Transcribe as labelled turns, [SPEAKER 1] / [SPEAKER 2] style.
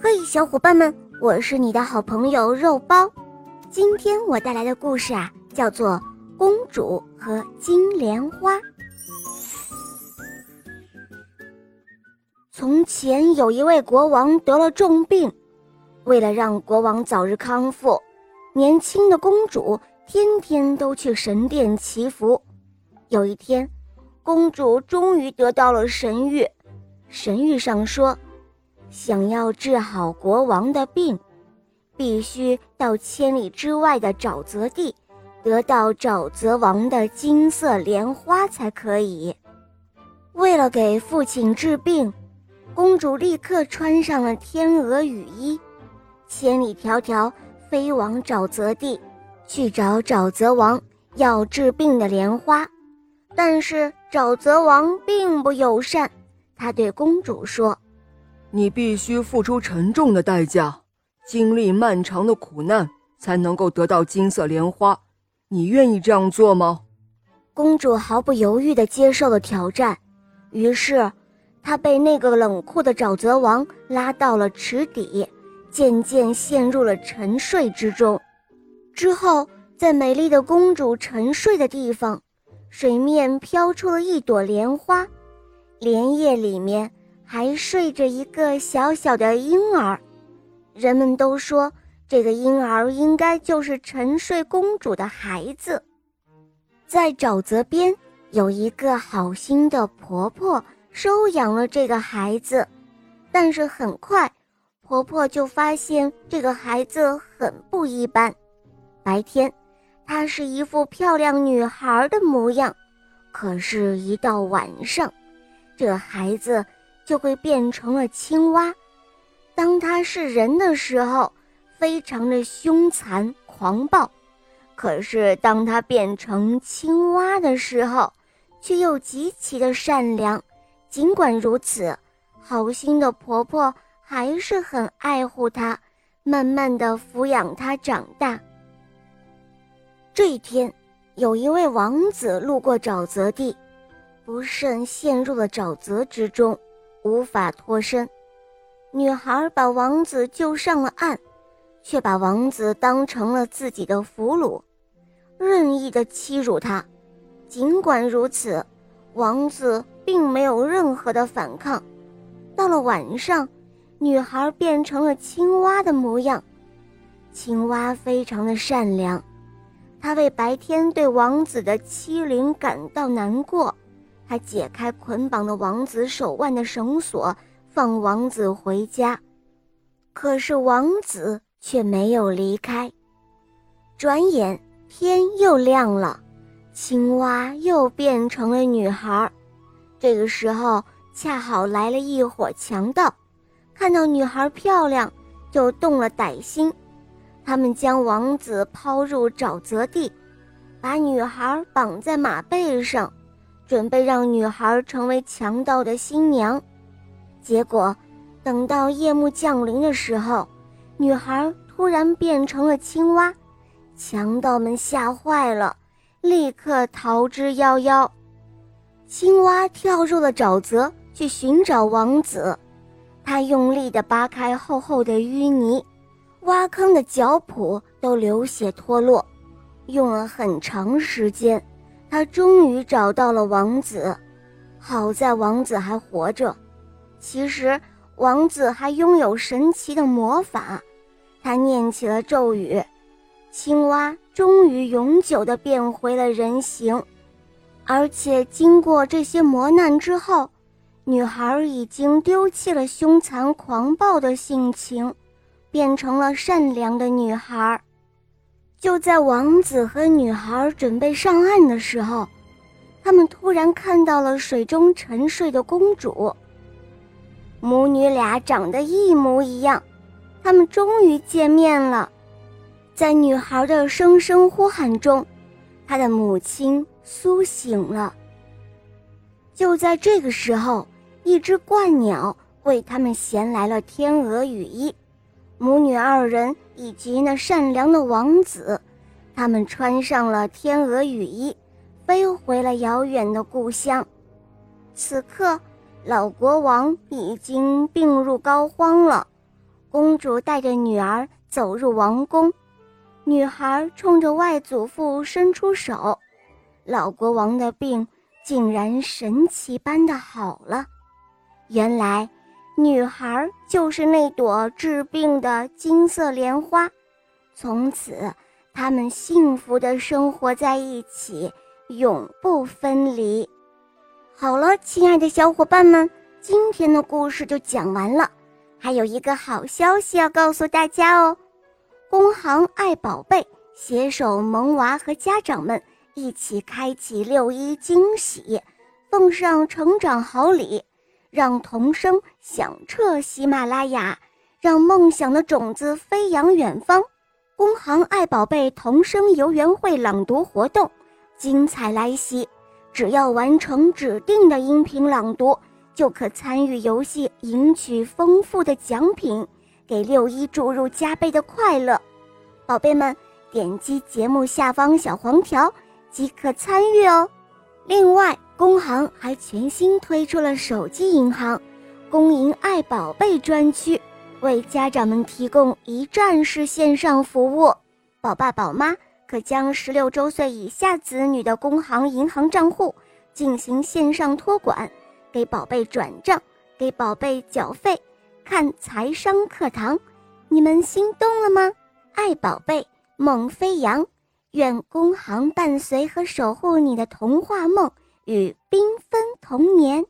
[SPEAKER 1] 嘿，小伙伴们，我是你的好朋友肉包。今天我带来的故事啊，叫做《公主和金莲花》。从前有一位国王得了重病，为了让国王早日康复，年轻的公主天天都去神殿祈福。有一天，公主终于得到了神谕，神谕上说。想要治好国王的病，必须到千里之外的沼泽地，得到沼泽王的金色莲花才可以。为了给父亲治病，公主立刻穿上了天鹅羽衣，千里迢迢飞往沼泽地，去找沼泽王要治病的莲花。但是沼泽王并不友善，他对公主说。
[SPEAKER 2] 你必须付出沉重的代价，经历漫长的苦难，才能够得到金色莲花。你愿意这样做吗？
[SPEAKER 1] 公主毫不犹豫地接受了挑战。于是，她被那个冷酷的沼泽王拉到了池底，渐渐陷入了沉睡之中。之后，在美丽的公主沉睡的地方，水面飘出了一朵莲花，莲叶里面。还睡着一个小小的婴儿，人们都说这个婴儿应该就是沉睡公主的孩子。在沼泽边有一个好心的婆婆收养了这个孩子，但是很快，婆婆就发现这个孩子很不一般。白天，她是一副漂亮女孩的模样，可是，一到晚上，这孩子。就会变成了青蛙。当它是人的时候，非常的凶残狂暴；可是当它变成青蛙的时候，却又极其的善良。尽管如此，好心的婆婆还是很爱护他，慢慢的抚养他长大。这一天，有一位王子路过沼泽地，不慎陷入了沼泽之中。无法脱身，女孩把王子救上了岸，却把王子当成了自己的俘虏，任意的欺辱他。尽管如此，王子并没有任何的反抗。到了晚上，女孩变成了青蛙的模样。青蛙非常的善良，它为白天对王子的欺凌感到难过。他解开捆绑的王子手腕的绳索，放王子回家。可是王子却没有离开。转眼天又亮了，青蛙又变成了女孩。这个时候恰好来了一伙强盗，看到女孩漂亮，就动了歹心。他们将王子抛入沼泽地，把女孩绑在马背上。准备让女孩成为强盗的新娘，结果等到夜幕降临的时候，女孩突然变成了青蛙，强盗们吓坏了，立刻逃之夭夭。青蛙跳入了沼泽去寻找王子，他用力地扒开厚厚的淤泥，挖坑的脚蹼都流血脱落，用了很长时间。他终于找到了王子，好在王子还活着。其实王子还拥有神奇的魔法，他念起了咒语，青蛙终于永久地变回了人形。而且经过这些磨难之后，女孩已经丢弃了凶残狂暴的性情，变成了善良的女孩。就在王子和女孩准备上岸的时候，他们突然看到了水中沉睡的公主。母女俩长得一模一样，他们终于见面了。在女孩的声声呼喊中，她的母亲苏醒了。就在这个时候，一只鹳鸟为他们衔来了天鹅羽衣。母女二人以及那善良的王子，他们穿上了天鹅羽衣，飞回了遥远的故乡。此刻，老国王已经病入膏肓了，公主带着女儿走入王宫，女孩冲着外祖父伸出手，老国王的病竟然神奇般的好了。原来，女孩就是那朵治病的金色莲花。从此，他们幸福的生活在一起，永不分离。好了，亲爱的小伙伴们，今天的故事就讲完了。还有一个好消息要告诉大家哦！工行爱宝贝携手萌娃和家长们一起开启六一惊喜，奉上成长好礼，让童声响彻喜马拉雅，让梦想的种子飞扬远方。工行爱宝贝童声游园会朗读活动精彩来袭！只要完成指定的音频朗读。就可参与游戏，赢取丰富的奖品，给六一注入加倍的快乐。宝贝们，点击节目下方小黄条即可参与哦。另外，工行还全新推出了手机银行“工银爱宝贝”专区，为家长们提供一站式线上服务。宝爸宝妈可将十六周岁以下子女的工行银行账户进行线上托管。给宝贝转账，给宝贝缴费，看财商课堂，你们心动了吗？爱宝贝，梦飞扬，愿工行伴随和守护你的童话梦与缤纷童年。